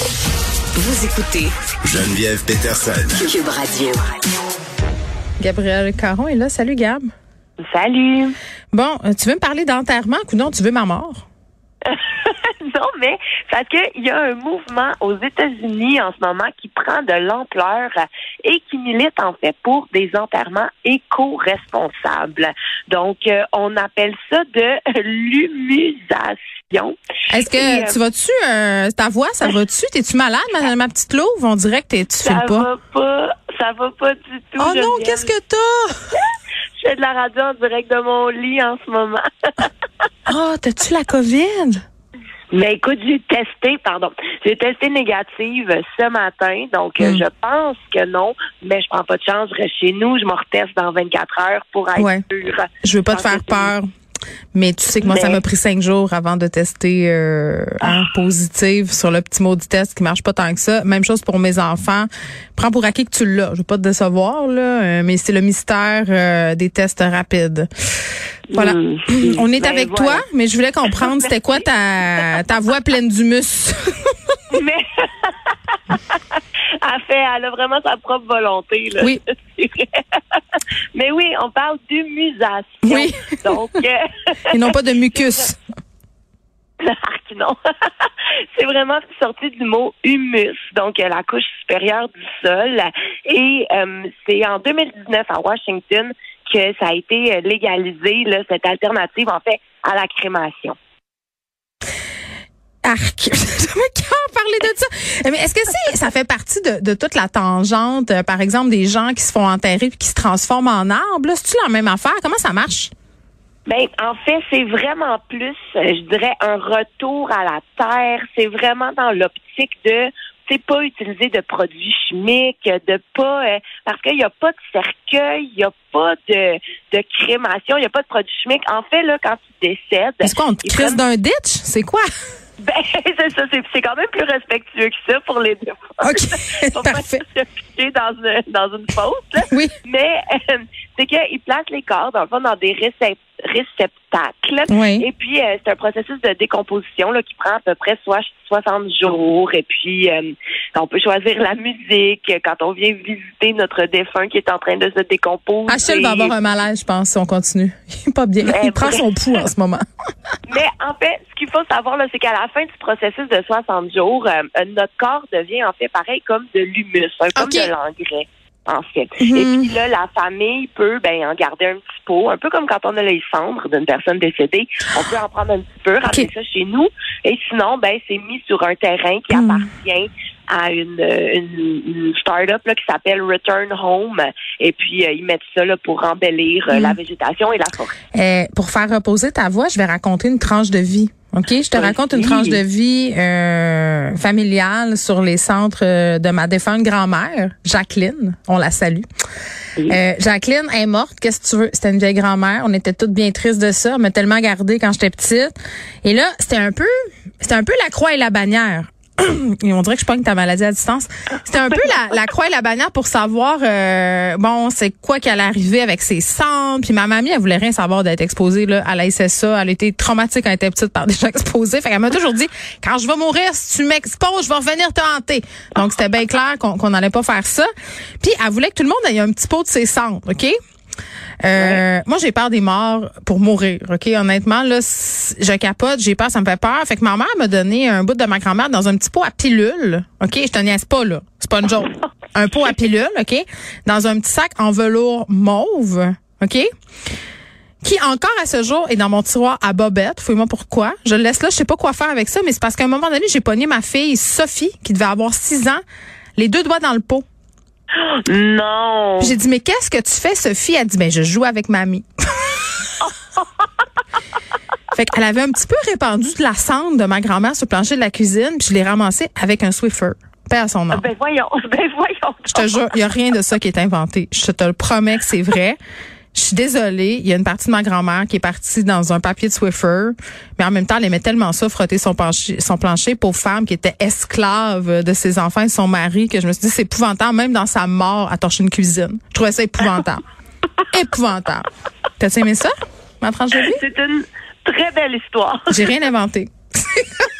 Vous écoutez Geneviève Peterson. Cube Radio. Gabriel Caron est là. Salut, Gab. Salut. Bon, euh, tu veux me parler d'enterrement? Ou non, tu veux ma mort? non, mais parce qu'il y a un mouvement aux États-Unis en ce moment qui prend de l'ampleur et qui milite en fait pour des enterrements éco-responsables. Donc, euh, on appelle ça de l'humusation. Est-ce que Et, euh, tu vas-tu, euh, ta voix, ça va-tu? T'es-tu malade, ma, ma petite louve? On dirait que t'es, tu Ça pas. va pas, ça va pas du tout. Oh non, qu'est-ce que t'as? Je fais de la radio en direct de mon lit en ce moment. Ah, t'as-tu la COVID? Mais écoute, j'ai testé, pardon, j'ai testé négative ce matin, donc euh, Hmm. je pense que non, mais je prends pas de chance, je reste chez nous, je me reteste dans 24 heures pour être Ouais. sûre. Je veux pas te faire peur. Mais tu sais que moi, ça m'a pris cinq jours avant de tester euh, Ah. un positive sur le petit mot du test qui marche pas tant que ça. Même chose pour mes enfants. Prends pour acquis que tu l'as. Je veux pas te décevoir, là, euh, mais c'est le mystère euh, des tests rapides. Voilà. Hmm. On est Ben, avec voilà. toi, mais je voulais comprendre c'était quoi ta, ta voix pleine d'humus? Mais elle fait, elle a vraiment sa propre volonté. Là. Oui. Mais oui, on parle d'humusation. Oui. Donc, euh, Et non pas de mucus. Non. c'est vraiment sorti du mot humus, donc euh, la couche supérieure du sol. Et euh, c'est en 2019 à Washington que ça a été euh, légalisé, là, cette alternative, en fait, à la crémation. Arc. J'avais qu'à parler de ça. Mais est-ce que c'est, ça fait partie de, de toute la tangente, euh, par exemple, des gens qui se font enterrer puis qui se transforment en arbre? Là, C'est-tu la même affaire? Comment ça marche? Ben, en fait, c'est vraiment plus, euh, je dirais, un retour à la terre. C'est vraiment dans l'optique de c'est pas utiliser de produits chimiques, de pas euh, parce qu'il n'y a pas de cercueil, il n'y a pas de, de crémation, il n'y a pas de produits chimiques. En fait, là, quand tu décèdes, Est-ce qu'on te ils crisse d'un ditch? C'est quoi? Ben, c'est ça, c'est, c'est quand même plus respectueux que ça pour les deux. OK. Faut pas Parfait. se piquer dans une, dans une là. Oui. Mais euh, c'est qu'ils placent les corps, dans le fond, dans des récep- réceptacles. Oui. Et puis, euh, c'est un processus de décomposition là, qui prend à peu près soit 60 jours. Et puis, euh, on peut choisir la musique quand on vient visiter notre défunt qui est en train de se décomposer. Achille va avoir un malaise, je pense, si on continue. Il est pas bien. Ben, Il prend son pouls en ce moment. Mais en fait, ce qu'il faut savoir, c'est qu'à la fin du processus de 60 jours, euh, notre corps devient en fait pareil comme de l'humus, hein, comme de l'engrais. En fait. Mhm. Et puis là, la famille peut ben en garder un petit pot, un peu comme quand on a les cendres d'une personne décédée. On peut en prendre un petit peu, ramener ça chez nous. Et sinon, ben c'est mis sur un terrain qui Mhm. appartient à une, une, une start-up là, qui s'appelle Return Home. Et puis, euh, ils mettent ça là, pour embellir euh, la végétation et la forêt. Euh, pour faire reposer ta voix, je vais raconter une tranche de vie. OK? Je te raconte une tranche de vie euh, familiale sur les centres euh, de ma défunte grand-mère, Jacqueline. On la salue. Euh, Jacqueline est morte. Qu'est-ce que tu veux? C'était une vieille grand-mère. On était toutes bien tristes de ça. Elle m'a tellement gardée quand j'étais petite. Et là, c'était un peu, c'était un peu la croix et la bannière. Et on dirait que je pogne ta maladie à distance. C'était un peu la, la croix et la bannière pour savoir, euh, bon, c'est quoi allait arriver avec ses cendres. Puis ma mamie, elle voulait rien savoir d'être exposée là, à la SSA. Elle était traumatique quand elle était petite par des gens exposés. Fait qu'elle m'a toujours dit, quand je vais mourir, si tu m'exposes, je vais revenir te hanter. Donc c'était bien clair qu'on qu'on n'allait pas faire ça. Puis elle voulait que tout le monde ait un petit pot de ses cendres, OK? Euh, Moi, j'ai peur des morts pour mourir. Ok, honnêtement, là, je capote, j'ai peur, ça me fait peur. Fait que ma mère m'a donné un bout de ma grand-mère dans un petit pot à pilule. Ok, je te niaise pas là, c'est pas une joke. un pot à pilule, ok, dans un petit sac en velours mauve. Ok? Qui encore à ce jour est dans mon tiroir à bobette. Fouille-moi pourquoi. Je le laisse là, je sais pas quoi faire avec ça, mais c'est parce qu'à un moment donné, j'ai pogné ma fille Sophie, qui devait avoir six ans, les deux doigts dans le pot. Non. J'ai dit, mais qu'est-ce que tu fais, Sophie? Elle dit, ben, je joue avec mamie. fait qu'elle avait un petit peu répandu de la cendre de ma grand-mère sur le plancher de la cuisine, puis je l'ai ramassé avec un Swiffer. Paix à son nom. Ben voyons, ben voyons. Je te jure, il n'y a rien de ça qui est inventé. Je te le promets que c'est vrai. Je suis désolée, il y a une partie de ma grand-mère qui est partie dans un papier de Swiffer, mais en même temps, elle aimait tellement ça, frotter son, plancher, son plancher, pauvre femme qui était esclave de ses enfants et de son mari, que je me suis dit, c'est épouvantable, même dans sa mort, à torcher une cuisine. Je trouvais ça épouvantable. épouvantable. T'as aimé ça, ma tranche de vie? C'est une très belle histoire. J'ai rien inventé.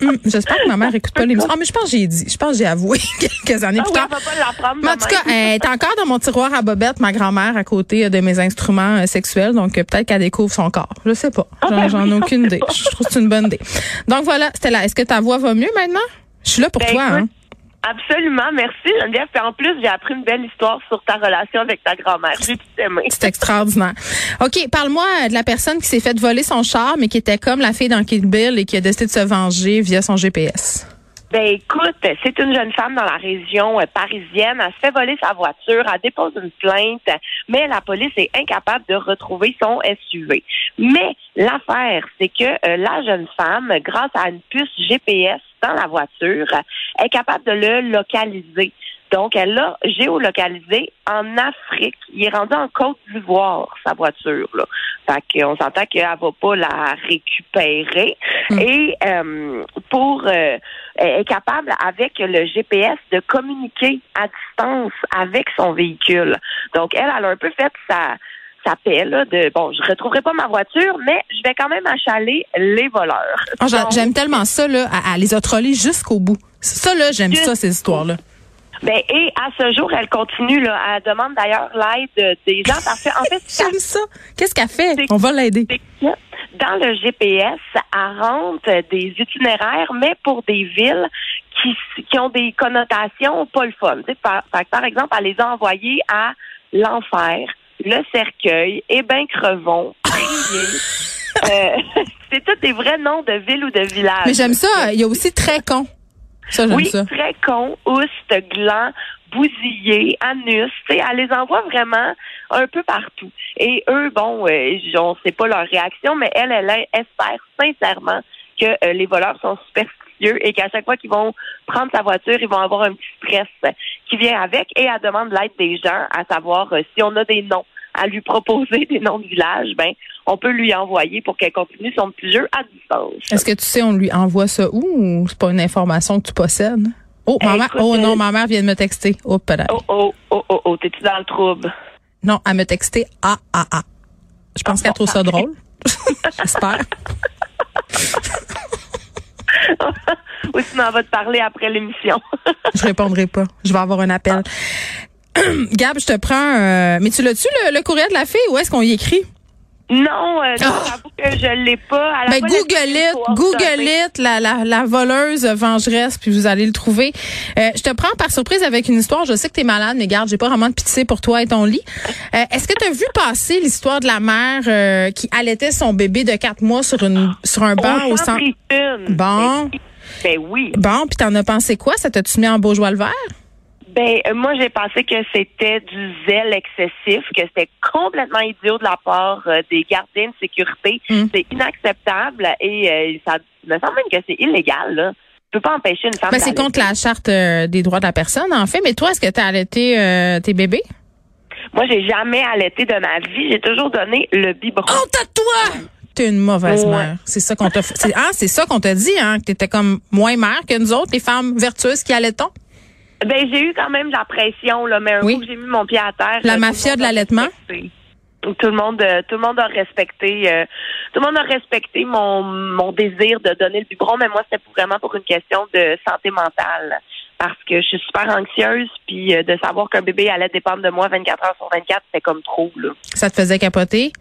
Hum, J'espère que ma mère écoute pas l'émission. Ah, mais je pense que j'ai dit. Je pense que j'ai avoué quelques années Ah plus oui, tard. on va pas l'apprendre. Mais en tout cas, elle est encore dans mon tiroir à bobette, ma grand-mère, à côté euh, de mes instruments euh, sexuels. Donc, euh, peut-être qu'elle découvre son corps. Je sais pas. J'en ben j'en ai aucune idée. Je trouve que c'est une bonne idée. Donc, voilà, là. Est-ce que ta voix va mieux maintenant? Je suis là pour Ben, toi. écoute, Hein? Absolument, merci Geneviève. Puis en plus, j'ai appris une belle histoire sur ta relation avec ta grand-mère. C'est extraordinaire. OK, parle-moi euh, de la personne qui s'est fait voler son char, mais qui était comme la fille dans Kill Bill et qui a décidé de se venger via son GPS. Ben écoute, c'est une jeune femme dans la région euh, parisienne. Elle se fait voler sa voiture, elle dépose une plainte, mais la police est incapable de retrouver son SUV. Mais l'affaire, c'est que euh, la jeune femme, grâce à une puce GPS dans la voiture, est capable de le localiser. Donc, elle l'a géolocalisé en Afrique. Il est rendu en Côte d'Ivoire, sa voiture. Là. Fait qu'on s'entend qu'elle va pas la récupérer. Et euh, pour euh, elle est capable, avec le GPS, de communiquer à distance avec son véhicule. Donc, elle, elle a un peu fait sa sa paix, là, de bon, je retrouverai pas ma voiture, mais je vais quand même achaler les voleurs. Oh, Donc, j'aime tellement ça, là. Elle les a trollés jusqu'au bout. Ça, là, j'aime ça, ces histoires-là. Ben, et à ce jour, elle continue, là. Elle demande d'ailleurs l'aide des gens parce qu'en fait, J'aime ça. Qu'est-ce qu'elle fait? On va l'aider. dans le GPS, elle rentre des itinéraires, mais pour des villes qui, qui ont des connotations pas le fun. Par, par- exemple, elle les a envoyés à l'enfer, le cercueil, et ben crevon. Euh, c'est tous des vrais noms de villes ou de villages. Mais j'aime ça. Il y a aussi très con. Ça, Oui, ça. très con, ouste, gland, bousillé, anus. Tu sais, elle les envoie vraiment un peu partout. Et eux, bon, euh, on sait pas leur réaction, mais elle, elle, elle espère sincèrement que euh, les voleurs sont superstitieux et qu'à chaque fois qu'ils vont prendre sa voiture, ils vont avoir un petit stress qui vient avec et elle demande l'aide des gens à savoir euh, si on a des noms à lui proposer des noms de villages, ben on peut lui envoyer pour qu'elle continue son petit jeu à distance. Est-ce que tu sais, on lui envoie ça où ou c'est pas une information que tu possèdes? Oh, ma mère, Écoute, oh non, euh, ma mère vient de me texter. Oh, peut-être. Oh oh oh oh oh, t'es-tu dans le trouble? Non, elle me texté ah, ah, ah. Je pense qu'elle trouve ça drôle. J'espère. Ou sinon, on va te parler après l'émission. Je répondrai pas. Je vais avoir un appel. Gab, je te prends. euh, mais tu l'as-tu, le, le courriel de la fille? Où est-ce qu'on y écrit? non, euh, non, Oh! j'avoue que je l'ai pas. A Ben, Google it, Google it, la, la, la voleuse vengeresse, puis vous allez le trouver. Euh, je te prends par surprise avec une histoire. Je sais que tu es malade, mais garde, j'ai pas vraiment de pitié pour toi et ton lit. Euh, Est-ce que tu as vu passer l'histoire de la mère euh, qui allaitait son bébé de quatre mois sur une sur un banc On au centre? Bon. Ben, oui. Bon, puis t'en as pensé quoi? Ça t'a-tu mis en beau joie le vert? Ben, euh, moi, j'ai pensé que c'était du zèle excessif, que c'était complètement idiot de la part euh, des gardiens de sécurité. Mm. C'est inacceptable et euh, ça me semble même que c'est illégal. Là. Tu peux pas empêcher une femme Ben, c'est contre la charte euh, des droits de la personne, en fait. Mais toi, est-ce que t'as allaité euh, tes bébés? Moi, j'ai jamais allaité de ma vie. J'ai toujours donné le biberon. Oh, t'as toi! T'es une mauvaise Ouais. mère. C'est ça qu'on t'a. C'est, ah, c'est ça qu'on t'a dit, hein, que t'étais comme moins mère que nous autres, les femmes vertueuses qui allaitons. Ben, j'ai eu quand même de la pression, là, mais un Oui. coup j'ai mis mon pied à terre. La mafia de l'allaitement? Tout le monde, euh, tout le monde a respecté, euh, tout le monde a respecté mon, mon désir de donner le biberon, mais moi c'était vraiment pour une question de santé mentale, parce que je suis super anxieuse, puis euh, de savoir qu'un bébé allait dépendre de moi 24 heures sur 24, c'était comme trop, là. Ça te faisait capoter?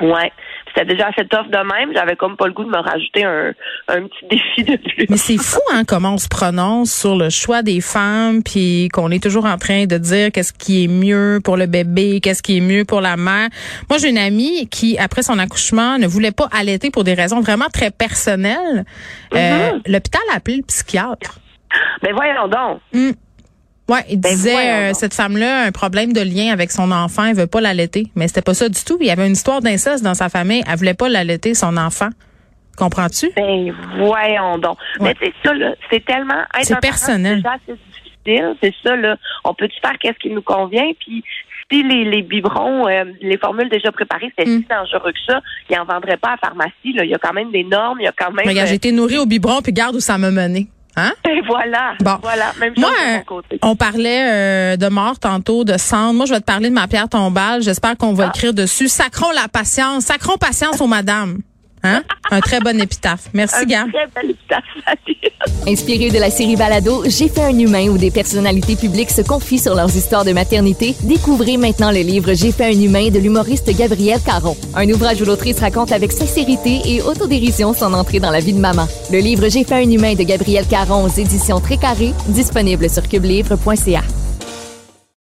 Ouais. C'était déjà assez tough de même. J'avais comme pas le goût de me rajouter un, un petit défi de plus. Mais c'est fou, hein, comment on se prononce sur le choix des femmes, puis qu'on est toujours en train de dire qu'est-ce qui est mieux pour le bébé, qu'est-ce qui est mieux pour la mère. Moi, j'ai une amie qui, après son accouchement, ne voulait pas allaiter pour des raisons vraiment très personnelles. Euh, Mm-hmm. L'hôpital a appelé le psychiatre. Mais voyons donc. Mm. Ouais, il Ben disait euh, cette femme-là a un problème de lien avec son enfant, elle veut pas l'allaiter, mais c'était pas ça du tout. Il y avait une histoire d'inceste dans sa famille, elle voulait pas l'allaiter son enfant. Comprends-tu? Ben voyons donc. Ouais. Mais c'est ça, là. C'est tellement. C'est personnel. C'est difficile. C'est ça, là. On peut-tu faire qu'est-ce qui nous convient? Puis si les, les biberons, euh, les formules déjà préparées, c'était Mm. si dangereux que ça, ils en vendraient pas à la pharmacie. Là. Il y a quand même des normes, il y a quand même. Regarde, j'ai été nourrie au biberon puis garde où ça m'a mené. Hein? Et voilà. Bon. Voilà. Même chose Moi, de mon côté. on parlait euh, de mort tantôt, de cendre. Moi, je vais te parler de ma pierre tombale. J'espère qu'on va Ah. écrire dessus. Sacrons la patience. Sacrons patience aux madames. Hein? Un très bon épitaphe. Merci, Un Gam. très bel épitaphe. Inspiré de la série Balado, J'ai fait un humain où des personnalités publiques se confient sur leurs histoires de maternité, découvrez maintenant le livre J'ai fait un humain de l'humoriste Gabriel Caron. Un ouvrage où l'autrice raconte avec sincérité et autodérision son entrée dans la vie de maman. Le livre J'ai fait un humain de Gabriel Caron aux éditions Très Carré, disponible sur cubelivre.ca.